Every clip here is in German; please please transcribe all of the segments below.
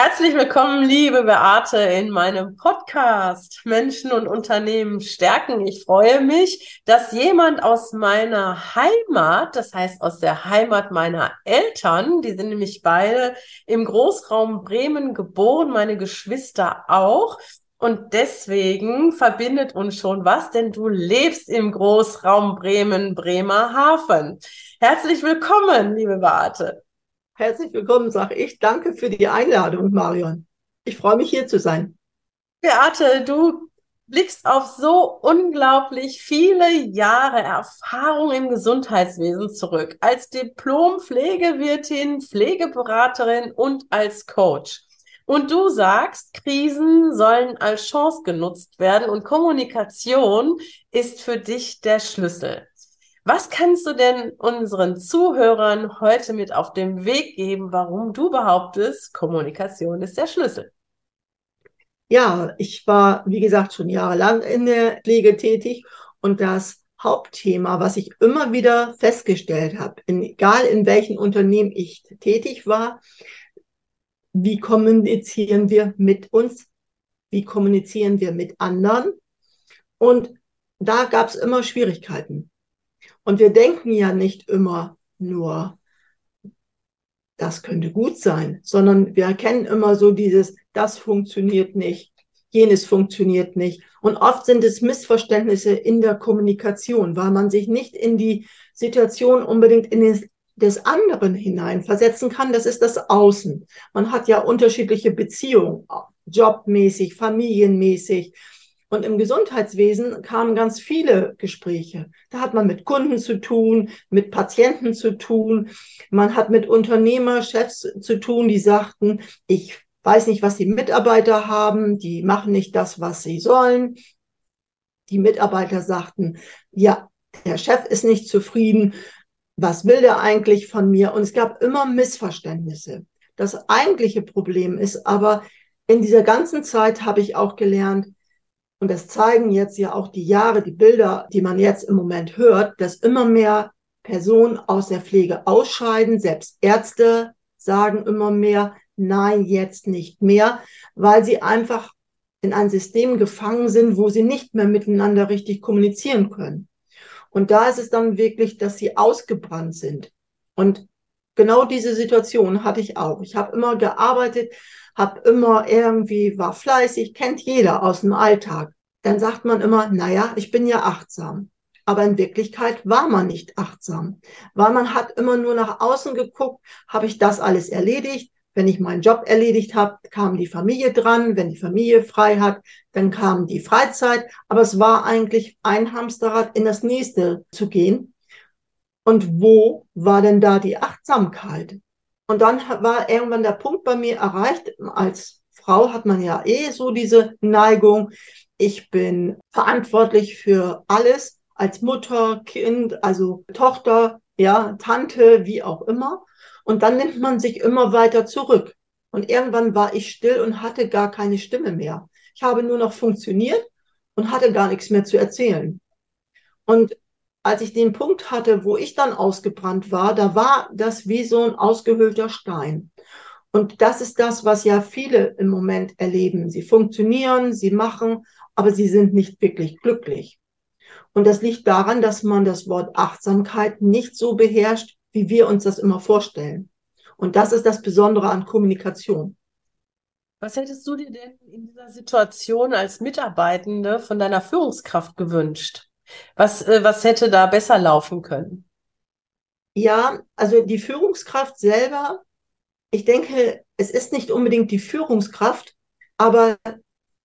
Herzlich willkommen, liebe Beate, in meinem Podcast Menschen und Unternehmen stärken. Ich freue mich, dass jemand aus meiner Heimat, das heißt aus der Heimat meiner Eltern, die sind nämlich beide im Großraum Bremen geboren, meine Geschwister auch. Und deswegen verbindet uns schon was, denn du lebst im Großraum Bremen, Bremerhaven. Herzlich willkommen, liebe Beate. Herzlich willkommen, sage ich. Danke für die Einladung, Marion. Ich freue mich, hier zu sein. Beate, du blickst auf so unglaublich viele Jahre Erfahrung im Gesundheitswesen zurück. Als Diplom-Pflegewirtin, Pflegeberaterin und als Coach. Und du sagst, Krisen sollen als Chance genutzt werden und Kommunikation ist für dich der Schlüssel. Was kannst du denn unseren Zuhörern heute mit auf den Weg geben, warum du behauptest, Kommunikation ist der Schlüssel? Ja, ich war, wie gesagt, schon jahrelang in der Pflege tätig und das Hauptthema, was ich immer wieder festgestellt habe, egal in welchem Unternehmen ich tätig war, wie kommunizieren wir mit uns, wie kommunizieren wir mit anderen. Und da gab es immer Schwierigkeiten. Und wir denken ja nicht immer nur, das könnte gut sein, sondern wir erkennen immer so dieses, das funktioniert nicht, jenes funktioniert nicht. Und oft sind es Missverständnisse in der Kommunikation, weil man sich nicht in die Situation unbedingt in den, des anderen hineinversetzen kann. Das ist das Außen. Man hat ja unterschiedliche Beziehungen, jobmäßig, familienmäßig. Und im Gesundheitswesen kamen ganz viele Gespräche. Da hat man mit Kunden zu tun, mit Patienten zu tun. Man hat mit Unternehmerchefs zu tun, die sagten, ich weiß nicht, was die Mitarbeiter haben, die machen nicht das, was sie sollen. Die Mitarbeiter sagten, ja, der Chef ist nicht zufrieden. Was will der eigentlich von mir? Und es gab immer Missverständnisse. Das eigentliche Problem ist aber, in dieser ganzen Zeit habe ich auch gelernt, und das zeigen jetzt ja auch die Jahre, die Bilder, die man jetzt im Moment hört, dass immer mehr Personen aus der Pflege ausscheiden. Selbst Ärzte sagen immer mehr, nein, jetzt nicht mehr, weil sie einfach in ein System gefangen sind, wo sie nicht mehr miteinander richtig kommunizieren können. Und da ist es dann wirklich, dass sie ausgebrannt sind. Und genau diese Situation hatte ich auch. Ich habe immer gearbeitet, habe immer irgendwie, war fleißig, kennt jeder aus dem Alltag. Dann sagt man immer, naja, ich bin ja achtsam. Aber in Wirklichkeit war man nicht achtsam, weil man hat immer nur nach außen geguckt, habe ich das alles erledigt. Wenn ich meinen Job erledigt habe, kam die Familie dran. Wenn die Familie frei hat, dann kam die Freizeit. Aber es war eigentlich ein Hamsterrad in das nächste zu gehen. Und wo war denn da die Achtsamkeit? Und dann war irgendwann der Punkt bei mir erreicht, als Frau hat man ja eh so diese Neigung. Ich bin verantwortlich für alles als Mutter, Kind, also Tochter, ja, Tante, wie auch immer. Und dann nimmt man sich immer weiter zurück. Und irgendwann war ich still und hatte gar keine Stimme mehr. Ich habe nur noch funktioniert und hatte gar nichts mehr zu erzählen. Und als ich den Punkt hatte, wo ich dann ausgebrannt war, da war das wie so ein ausgehöhlter Stein. Und das ist das, was ja viele im Moment erleben. Sie funktionieren, sie machen, aber sie sind nicht wirklich glücklich. Und das liegt daran, dass man das Wort Achtsamkeit nicht so beherrscht, wie wir uns das immer vorstellen. Und das ist das Besondere an Kommunikation. Was hättest du dir denn in dieser Situation als Mitarbeitende von deiner Führungskraft gewünscht? Was, äh, was hätte da besser laufen können? Ja, also die Führungskraft selber, ich denke, es ist nicht unbedingt die Führungskraft, aber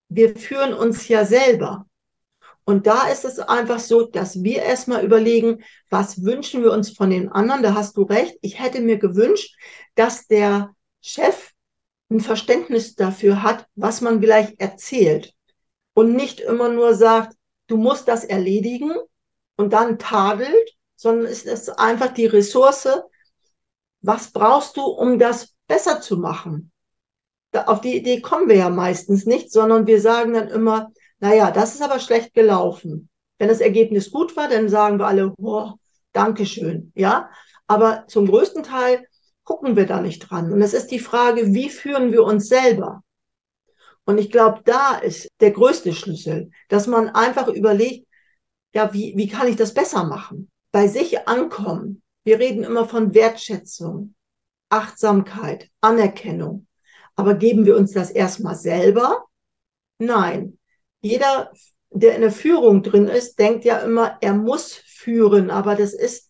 wir führen uns ja selber. Und da ist es einfach so, dass wir erstmal überlegen, was wünschen wir uns von den anderen? Da hast du recht. Ich hätte mir gewünscht, dass der Chef ein Verständnis dafür hat, was man vielleicht erzählt und nicht immer nur sagt, du musst das erledigen und dann tadelt, sondern es ist einfach die Ressource, was brauchst du, um das besser zu machen? Auf die Idee kommen wir ja meistens nicht, sondern wir sagen dann immer, naja, das ist aber schlecht gelaufen. Wenn das Ergebnis gut war, dann sagen wir alle, oh, Dankeschön, ja. Aber zum größten Teil gucken wir da nicht dran. Und es ist die Frage, wie führen wir uns selber? Und ich glaube, da ist der größte Schlüssel, dass man einfach überlegt, ja, wie, wie kann ich das besser machen? Bei sich ankommen. Wir reden immer von Wertschätzung, Achtsamkeit, Anerkennung. Aber geben wir uns das erstmal selber? Nein. Jeder, der in der Führung drin ist, denkt ja immer, er muss führen. Aber das ist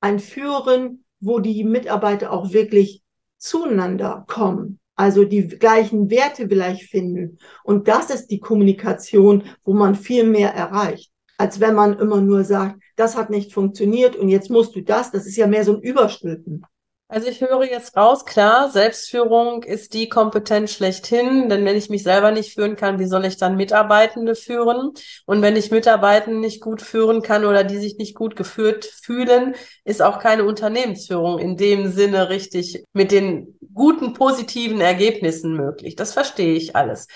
ein Führen, wo die Mitarbeiter auch wirklich zueinander kommen. Also die gleichen Werte vielleicht finden. Und das ist die Kommunikation, wo man viel mehr erreicht, als wenn man immer nur sagt, das hat nicht funktioniert und jetzt musst du das. Das ist ja mehr so ein Überstülpen. Also ich höre jetzt raus, klar, Selbstführung ist die Kompetenz schlechthin, denn wenn ich mich selber nicht führen kann, wie soll ich dann Mitarbeitende führen? Und wenn ich Mitarbeitende nicht gut führen kann oder die sich nicht gut geführt fühlen, ist auch keine Unternehmensführung in dem Sinne richtig mit den guten, positiven Ergebnissen möglich. Das verstehe ich alles.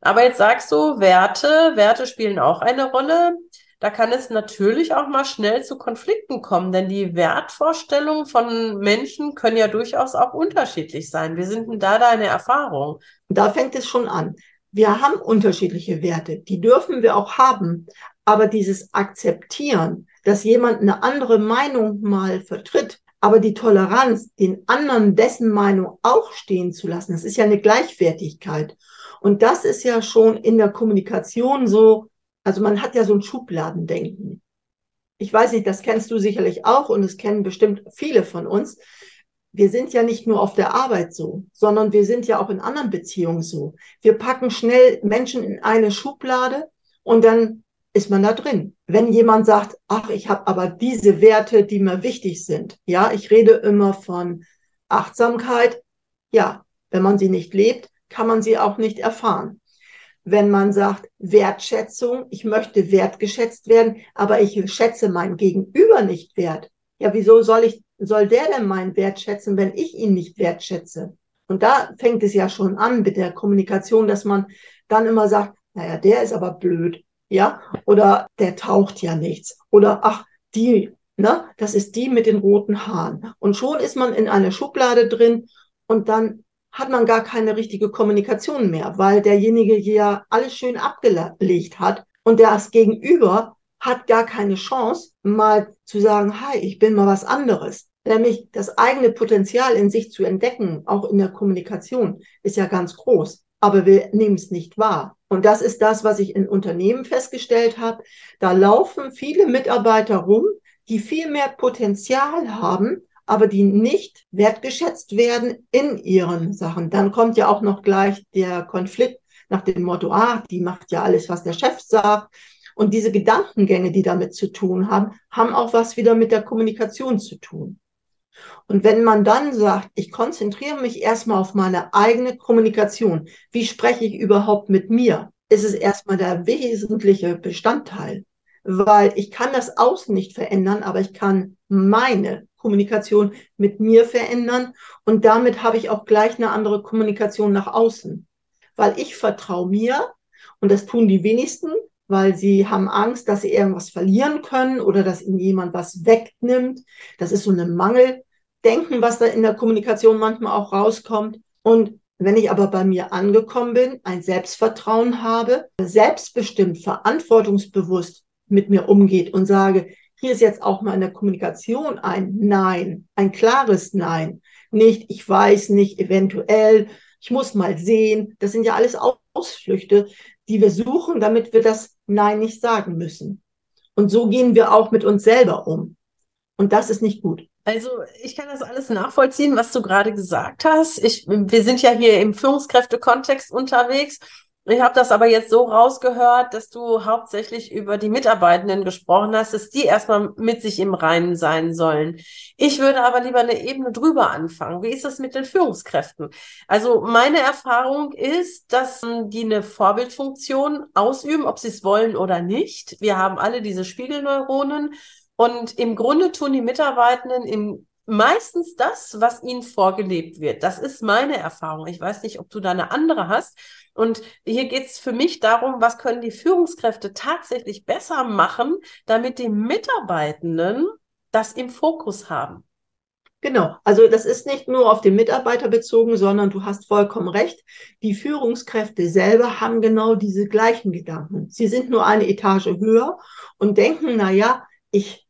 Aber jetzt sagst du, Werte, Werte spielen auch eine Rolle da kann es natürlich auch mal schnell zu Konflikten kommen, denn die Wertvorstellungen von Menschen können ja durchaus auch unterschiedlich sein. Wie sind denn da deine Erfahrungen? Da fängt es schon an. Wir haben unterschiedliche Werte, die dürfen wir auch haben, aber dieses Akzeptieren, dass jemand eine andere Meinung mal vertritt, aber die Toleranz, den anderen dessen Meinung auch stehen zu lassen, das ist ja eine Gleichwertigkeit. Und das ist ja schon in der Kommunikation so also man hat ja so ein Schubladendenken. Ich weiß nicht, das kennst du sicherlich auch und es kennen bestimmt viele von uns. Wir sind ja nicht nur auf der Arbeit so, sondern wir sind ja auch in anderen Beziehungen so. Wir packen schnell Menschen in eine Schublade und dann ist man da drin. Wenn jemand sagt, ach, ich habe aber diese Werte, die mir wichtig sind. Ja, ich rede immer von Achtsamkeit. Ja, wenn man sie nicht lebt, kann man sie auch nicht erfahren wenn man sagt, Wertschätzung, ich möchte wertgeschätzt werden, aber ich schätze mein Gegenüber nicht wert. Ja, wieso soll ich, soll der denn meinen Wert schätzen, wenn ich ihn nicht wertschätze? Und da fängt es ja schon an mit der Kommunikation, dass man dann immer sagt, naja, der ist aber blöd, ja, oder der taucht ja nichts, oder ach, die, ne, das ist die mit den roten Haaren. Und schon ist man in einer Schublade drin und dann hat man gar keine richtige Kommunikation mehr, weil derjenige ja alles schön abgelegt hat und das Gegenüber hat gar keine Chance, mal zu sagen, hi, ich bin mal was anderes. Nämlich das eigene Potenzial in sich zu entdecken, auch in der Kommunikation, ist ja ganz groß. Aber wir nehmen es nicht wahr. Und das ist das, was ich in Unternehmen festgestellt habe. Da laufen viele Mitarbeiter rum, die viel mehr Potenzial haben, aber die nicht wertgeschätzt werden in ihren Sachen. Dann kommt ja auch noch gleich der Konflikt nach dem Motto, ah, die macht ja alles, was der Chef sagt. Und diese Gedankengänge, die damit zu tun haben, haben auch was wieder mit der Kommunikation zu tun. Und wenn man dann sagt, ich konzentriere mich erstmal auf meine eigene Kommunikation, wie spreche ich überhaupt mit mir, ist es erstmal der wesentliche Bestandteil. Weil ich kann das Außen nicht verändern, aber ich kann meine Kommunikation mit mir verändern und damit habe ich auch gleich eine andere Kommunikation nach außen, weil ich vertraue mir und das tun die wenigsten, weil sie haben Angst, dass sie irgendwas verlieren können oder dass ihnen jemand was wegnimmt. Das ist so eine Mangeldenken, was da in der Kommunikation manchmal auch rauskommt. Und wenn ich aber bei mir angekommen bin, ein Selbstvertrauen habe, selbstbestimmt, verantwortungsbewusst mit mir umgeht und sage, hier ist jetzt auch mal in der Kommunikation ein Nein, ein klares Nein. Nicht, ich weiß nicht, eventuell, ich muss mal sehen. Das sind ja alles Ausflüchte, die wir suchen, damit wir das Nein nicht sagen müssen. Und so gehen wir auch mit uns selber um. Und das ist nicht gut. Also ich kann das alles nachvollziehen, was du gerade gesagt hast. Ich, wir sind ja hier im Führungskräftekontext unterwegs Ich habe das aber jetzt so rausgehört, dass du hauptsächlich über die Mitarbeitenden gesprochen hast, dass die erstmal mit sich im Reinen sein sollen. Ich würde aber lieber eine Ebene drüber anfangen. Wie ist es mit den Führungskräften? Also meine Erfahrung ist, dass ähm, die eine Vorbildfunktion ausüben, ob sie es wollen oder nicht. Wir haben alle diese Spiegelneuronen und im Grunde tun die Mitarbeitenden im meistens das, was ihnen vorgelebt wird. Das ist meine Erfahrung. Ich weiß nicht, ob du da eine andere hast. Und hier geht es für mich darum, was können die Führungskräfte tatsächlich besser machen, damit die Mitarbeitenden das im Fokus haben. Genau, also das ist nicht nur auf den Mitarbeiter bezogen, sondern du hast vollkommen recht. Die Führungskräfte selber haben genau diese gleichen Gedanken. Sie sind nur eine Etage höher und denken, na ja, ich,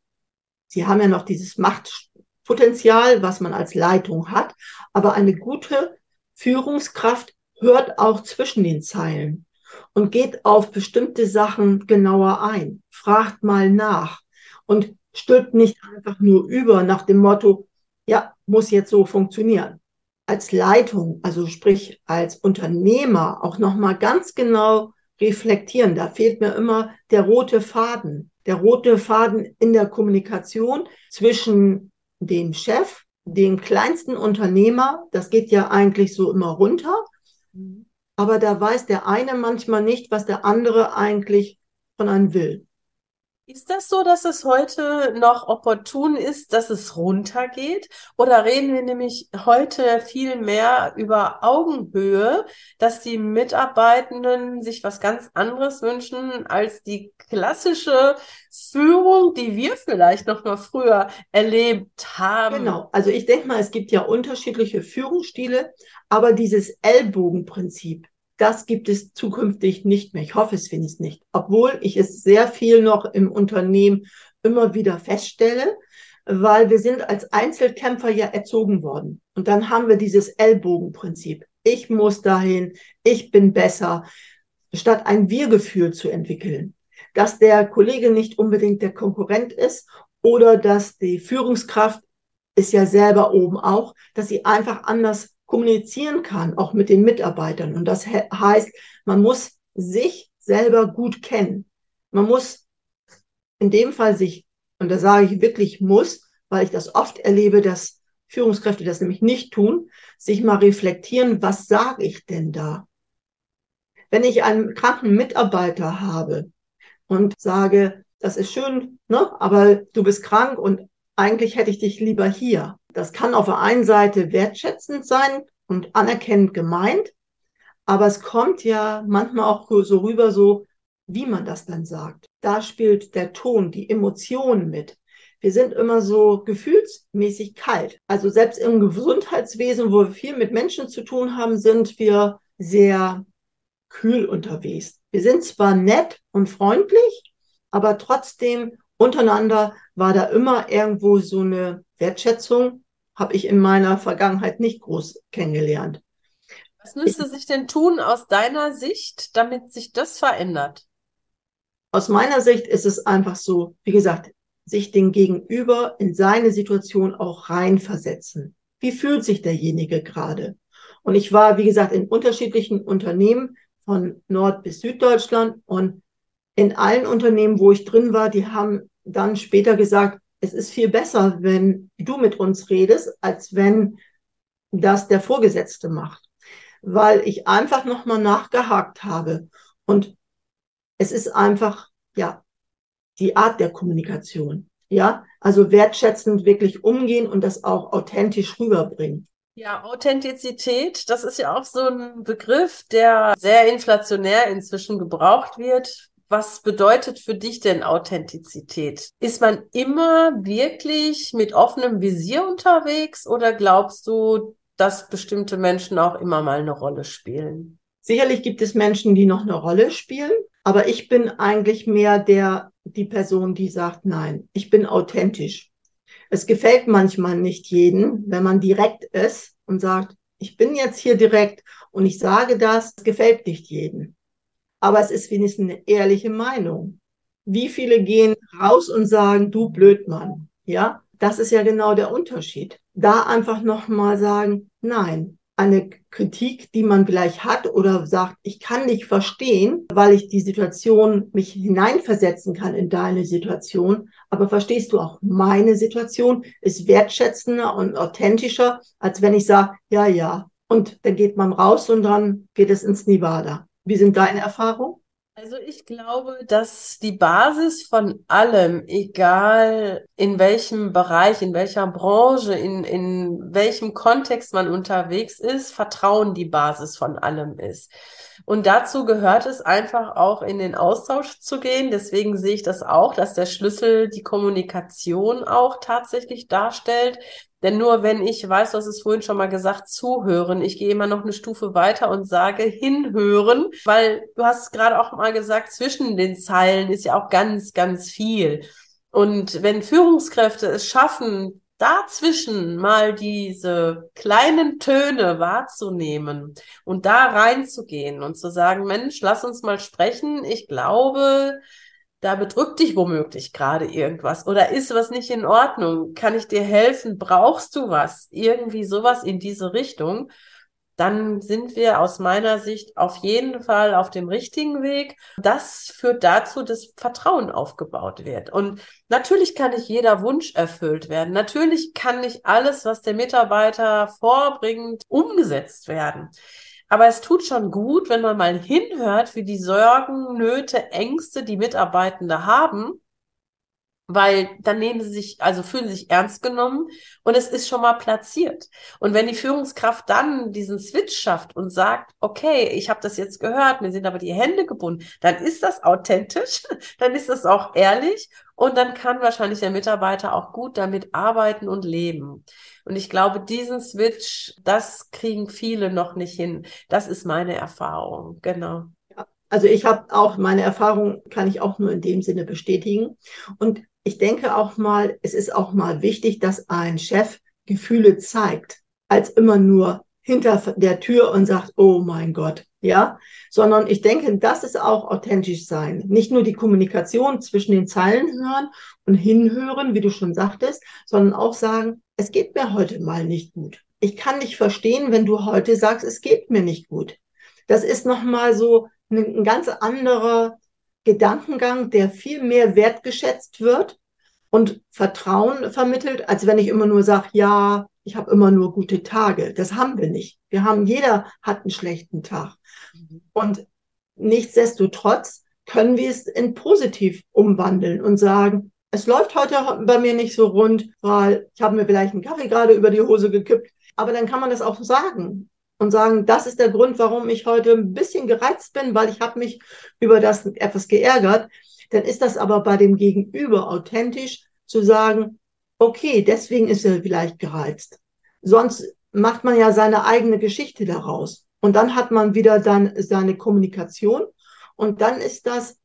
sie haben ja noch dieses Machtpotenzial, was man als Leitung hat, aber eine gute Führungskraft hört auch zwischen den Zeilen und geht auf bestimmte Sachen genauer ein, fragt mal nach und stülpt nicht einfach nur über nach dem Motto, ja, muss jetzt so funktionieren. Als Leitung, also sprich als Unternehmer auch nochmal ganz genau reflektieren. Da fehlt mir immer der rote Faden. Der rote Faden in der Kommunikation zwischen dem Chef, dem kleinsten Unternehmer, das geht ja eigentlich so immer runter, aber da weiß der eine manchmal nicht, was der andere eigentlich von einem will. Ist das so, dass es heute noch opportun ist, dass es runtergeht? Oder reden wir nämlich heute viel mehr über Augenhöhe, dass die Mitarbeitenden sich was ganz anderes wünschen als die klassische Führung, die wir vielleicht noch mal früher erlebt haben? Genau. Also ich denke mal, es gibt ja unterschiedliche Führungsstile, aber dieses Ellbogenprinzip, das gibt es zukünftig nicht mehr. Ich hoffe es wenigstens nicht. Obwohl ich es sehr viel noch im Unternehmen immer wieder feststelle, weil wir sind als Einzelkämpfer ja erzogen worden. Und dann haben wir dieses Ellbogenprinzip. Ich muss dahin, ich bin besser, statt ein Wir-Gefühl zu entwickeln. Dass der Kollege nicht unbedingt der Konkurrent ist oder dass die Führungskraft ist ja selber oben auch, dass sie einfach anders kommunizieren kann, auch mit den Mitarbeitern. Und das heißt, man muss sich selber gut kennen. Man muss in dem Fall sich, und da sage ich wirklich muss, weil ich das oft erlebe, dass Führungskräfte das nämlich nicht tun, sich mal reflektieren, was sage ich denn da? Wenn ich einen kranken Mitarbeiter habe und sage, das ist schön, ne, aber du bist krank und eigentlich hätte ich dich lieber hier. Das kann auf der einen Seite wertschätzend sein und anerkennend gemeint, aber es kommt ja manchmal auch so rüber, so wie man das dann sagt. Da spielt der Ton, die Emotionen mit. Wir sind immer so gefühlsmäßig kalt. Also selbst im Gesundheitswesen, wo wir viel mit Menschen zu tun haben, sind wir sehr kühl unterwegs. Wir sind zwar nett und freundlich, aber trotzdem untereinander war da immer irgendwo so eine Wertschätzung habe ich in meiner Vergangenheit nicht groß kennengelernt. Was müsste sich denn tun aus deiner Sicht, damit sich das verändert? Aus meiner Sicht ist es einfach so, wie gesagt, sich den Gegenüber in seine Situation auch reinversetzen. Wie fühlt sich derjenige gerade? Und ich war, wie gesagt, in unterschiedlichen Unternehmen von Nord- bis Süddeutschland und in allen Unternehmen, wo ich drin war, die haben dann später gesagt, es ist viel besser, wenn du mit uns redest, als wenn das der Vorgesetzte macht. Weil ich einfach nochmal nachgehakt habe. Und es ist einfach, ja, die Art der Kommunikation. Ja, also wertschätzend wirklich umgehen und das auch authentisch rüberbringen. Ja, Authentizität, das ist ja auch so ein Begriff, der sehr inflationär inzwischen gebraucht wird was bedeutet für dich denn Authentizität? Ist man immer wirklich mit offenem Visier unterwegs oder glaubst du, dass bestimmte Menschen auch immer mal eine Rolle spielen? Sicherlich gibt es Menschen, die noch eine Rolle spielen, aber ich bin eigentlich mehr der, die Person, die sagt, nein, ich bin authentisch. Es gefällt manchmal nicht jedem, wenn man direkt ist und sagt, ich bin jetzt hier direkt und ich sage das, es gefällt nicht jedem aber es ist wenigstens eine ehrliche Meinung. Wie viele gehen raus und sagen, du Blödmann? Ja, das ist ja genau der Unterschied. Da einfach nochmal sagen, nein, eine Kritik, die man vielleicht hat oder sagt, ich kann dich verstehen, weil ich die Situation mich hineinversetzen kann in deine Situation. Aber verstehst du auch meine Situation? Ist wertschätzender und authentischer, als wenn ich sage, ja, ja. Und dann geht man raus und dann geht es ins Nevada. Wie sind deine Erfahrungen? Also ich glaube, dass die Basis von allem, egal in welchem Bereich, in welcher Branche, in, in welchem Kontext man unterwegs ist, Vertrauen die Basis von allem ist. Und dazu gehört es einfach auch in den Austausch zu gehen. Deswegen sehe ich das auch, dass der Schlüssel die Kommunikation auch tatsächlich darstellt. Denn nur wenn ich weiß, du hast es vorhin schon mal gesagt, zuhören, ich gehe immer noch eine Stufe weiter und sage hinhören, weil du hast gerade auch mal gesagt, zwischen den Zeilen ist ja auch ganz, ganz viel. Und wenn Führungskräfte es schaffen, dazwischen mal diese kleinen Töne wahrzunehmen und da reinzugehen und zu sagen, Mensch, lass uns mal sprechen. Ich glaube, da bedrückt dich womöglich gerade irgendwas oder ist was nicht in Ordnung? Kann ich dir helfen? Brauchst du was? Irgendwie sowas in diese Richtung dann sind wir aus meiner Sicht auf jeden Fall auf dem richtigen Weg. Das führt dazu, dass Vertrauen aufgebaut wird. Und natürlich kann nicht jeder Wunsch erfüllt werden. Natürlich kann nicht alles, was der Mitarbeiter vorbringt, umgesetzt werden. Aber es tut schon gut, wenn man mal hinhört, wie die Sorgen, Nöte, Ängste die Mitarbeitende haben weil dann nehmen sie sich, also fühlen sich ernst genommen und es ist schon mal platziert. Und wenn die Führungskraft dann diesen Switch schafft und sagt, okay, ich habe das jetzt gehört, mir sind aber die Hände gebunden, dann ist das authentisch, dann ist das auch ehrlich und dann kann wahrscheinlich der Mitarbeiter auch gut damit arbeiten und leben. Und ich glaube, diesen Switch, das kriegen viele noch nicht hin. Das ist meine Erfahrung, genau. Also ich habe auch meine Erfahrung, kann ich auch nur in dem Sinne bestätigen. Und ich denke auch mal, es ist auch mal wichtig, dass ein Chef Gefühle zeigt, als immer nur hinter der Tür und sagt, oh mein Gott, ja, sondern ich denke, das ist auch authentisch sein. Nicht nur die Kommunikation zwischen den Zeilen hören und hinhören, wie du schon sagtest, sondern auch sagen, es geht mir heute mal nicht gut. Ich kann dich verstehen, wenn du heute sagst, es geht mir nicht gut. Das ist nochmal so ein ganz anderer Gedankengang, der viel mehr wertgeschätzt wird und Vertrauen vermittelt, als wenn ich immer nur sage, ja, ich habe immer nur gute Tage. Das haben wir nicht. Wir haben, jeder hat einen schlechten Tag. Mhm. Und nichtsdestotrotz können wir es in positiv umwandeln und sagen, es läuft heute bei mir nicht so rund, weil ich habe mir vielleicht einen Kaffee gerade über die Hose gekippt. Aber dann kann man das auch sagen und sagen, das ist der Grund, warum ich heute ein bisschen gereizt bin, weil ich habe mich über das etwas geärgert. Dann ist das aber bei dem Gegenüber authentisch zu sagen, okay, deswegen ist er vielleicht gereizt. Sonst macht man ja seine eigene Geschichte daraus. Und dann hat man wieder dann seine Kommunikation. Und dann ist das,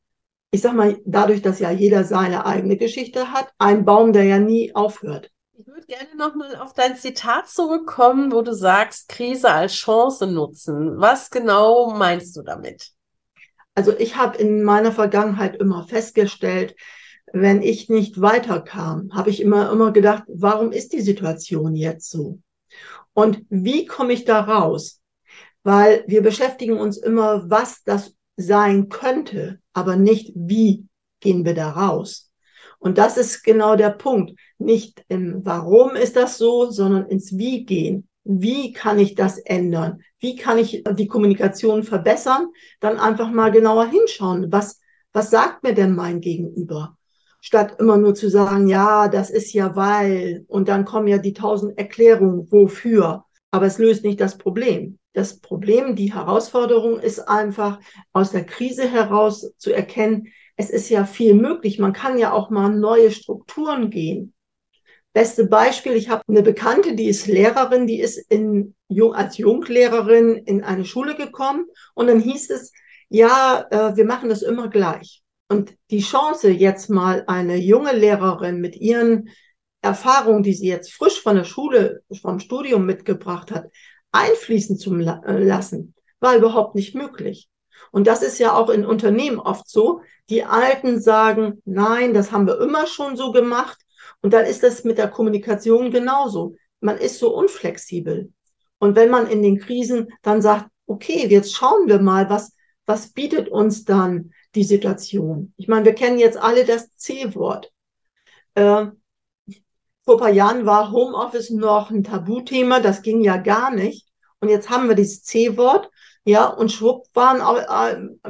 ich sag mal, dadurch, dass ja jeder seine eigene Geschichte hat, ein Baum, der ja nie aufhört. Ich würde gerne nochmal auf dein Zitat zurückkommen, wo du sagst, Krise als Chance nutzen. Was genau meinst du damit? Also ich habe in meiner Vergangenheit immer festgestellt, wenn ich nicht weiterkam, habe ich immer, immer gedacht, warum ist die Situation jetzt so? Und wie komme ich da raus? Weil wir beschäftigen uns immer, was das sein könnte, aber nicht, wie gehen wir da raus? Und das ist genau der Punkt. Nicht im Warum ist das so, sondern ins Wie gehen. Wie kann ich das ändern? Wie kann ich die Kommunikation verbessern? Dann einfach mal genauer hinschauen. Was, was sagt mir denn mein Gegenüber? Statt immer nur zu sagen, ja, das ist ja weil, und dann kommen ja die tausend Erklärungen, wofür. Aber es löst nicht das Problem. Das Problem, die Herausforderung ist einfach aus der Krise heraus zu erkennen, es ist ja viel möglich. Man kann ja auch mal neue Strukturen gehen. Beste Beispiel, ich habe eine Bekannte, die ist Lehrerin, die ist in, als Junglehrerin in eine Schule gekommen und dann hieß es, ja, äh, wir machen das immer gleich. Und die Chance, jetzt mal eine junge Lehrerin mit ihren Erfahrungen, die sie jetzt frisch von der Schule, vom Studium mitgebracht hat, einfließen zu äh, lassen, war überhaupt nicht möglich. Und das ist ja auch in Unternehmen oft so. Die Alten sagen, nein, das haben wir immer schon so gemacht. Und dann ist das mit der Kommunikation genauso. Man ist so unflexibel. Und wenn man in den Krisen dann sagt, okay, jetzt schauen wir mal, was, was bietet uns dann die Situation? Ich meine, wir kennen jetzt alle das C-Wort. Äh, vor paar Jahren war Homeoffice noch ein Tabuthema, das ging ja gar nicht. Und jetzt haben wir dieses C-Wort, ja, und schwupp waren auch,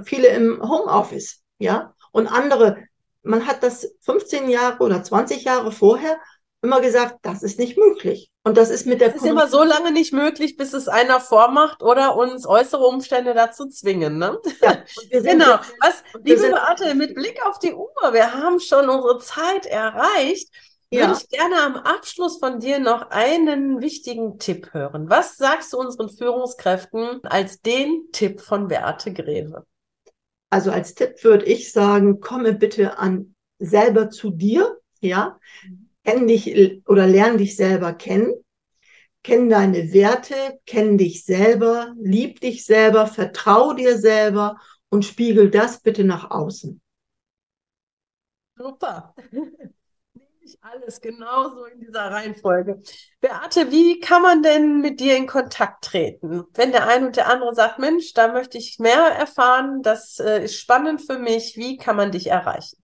viele im Homeoffice, ja. Und andere, man hat das 15 Jahre oder 20 Jahre vorher immer gesagt, das ist nicht möglich. Und das ist mit der. Das ist immer so lange nicht möglich, bis es einer vormacht oder uns äußere Umstände dazu zwingen. Ne? Ja, genau. Was, liebe Beate, mit Blick auf die Uhr, wir haben schon unsere Zeit erreicht. Ja. Würde ich gerne am Abschluss von dir noch einen wichtigen Tipp hören. Was sagst du unseren Führungskräften als den Tipp von Beate Greve? Also als Tipp würde ich sagen, komme bitte an selber zu dir, ja. Kenn dich oder lern dich selber kennen, kenn deine Werte, kenn dich selber, lieb dich selber, vertrau dir selber und spiegel das bitte nach außen. Super. ich alles genauso in dieser Reihenfolge. Beate, wie kann man denn mit dir in Kontakt treten? Wenn der eine und der andere sagt, Mensch, da möchte ich mehr erfahren, das äh, ist spannend für mich, wie kann man dich erreichen?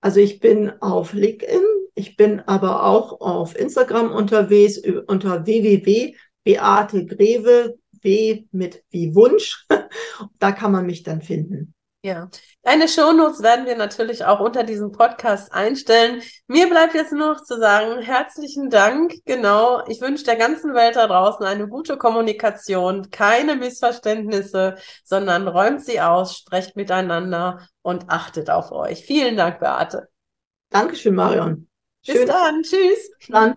Also ich bin auf LinkedIn, ich bin aber auch auf Instagram unterwegs unter www.beategreve, w mit wie Wunsch. da kann man mich dann finden. Ja, deine Shownotes werden wir natürlich auch unter diesem Podcast einstellen. Mir bleibt jetzt nur noch zu sagen, herzlichen Dank. Genau, ich wünsche der ganzen Welt da draußen eine gute Kommunikation, keine Missverständnisse, sondern räumt sie aus, sprecht miteinander und achtet auf euch. Vielen Dank, Beate. Dankeschön, Marion. Bis dann. Tschüss. Bis dann.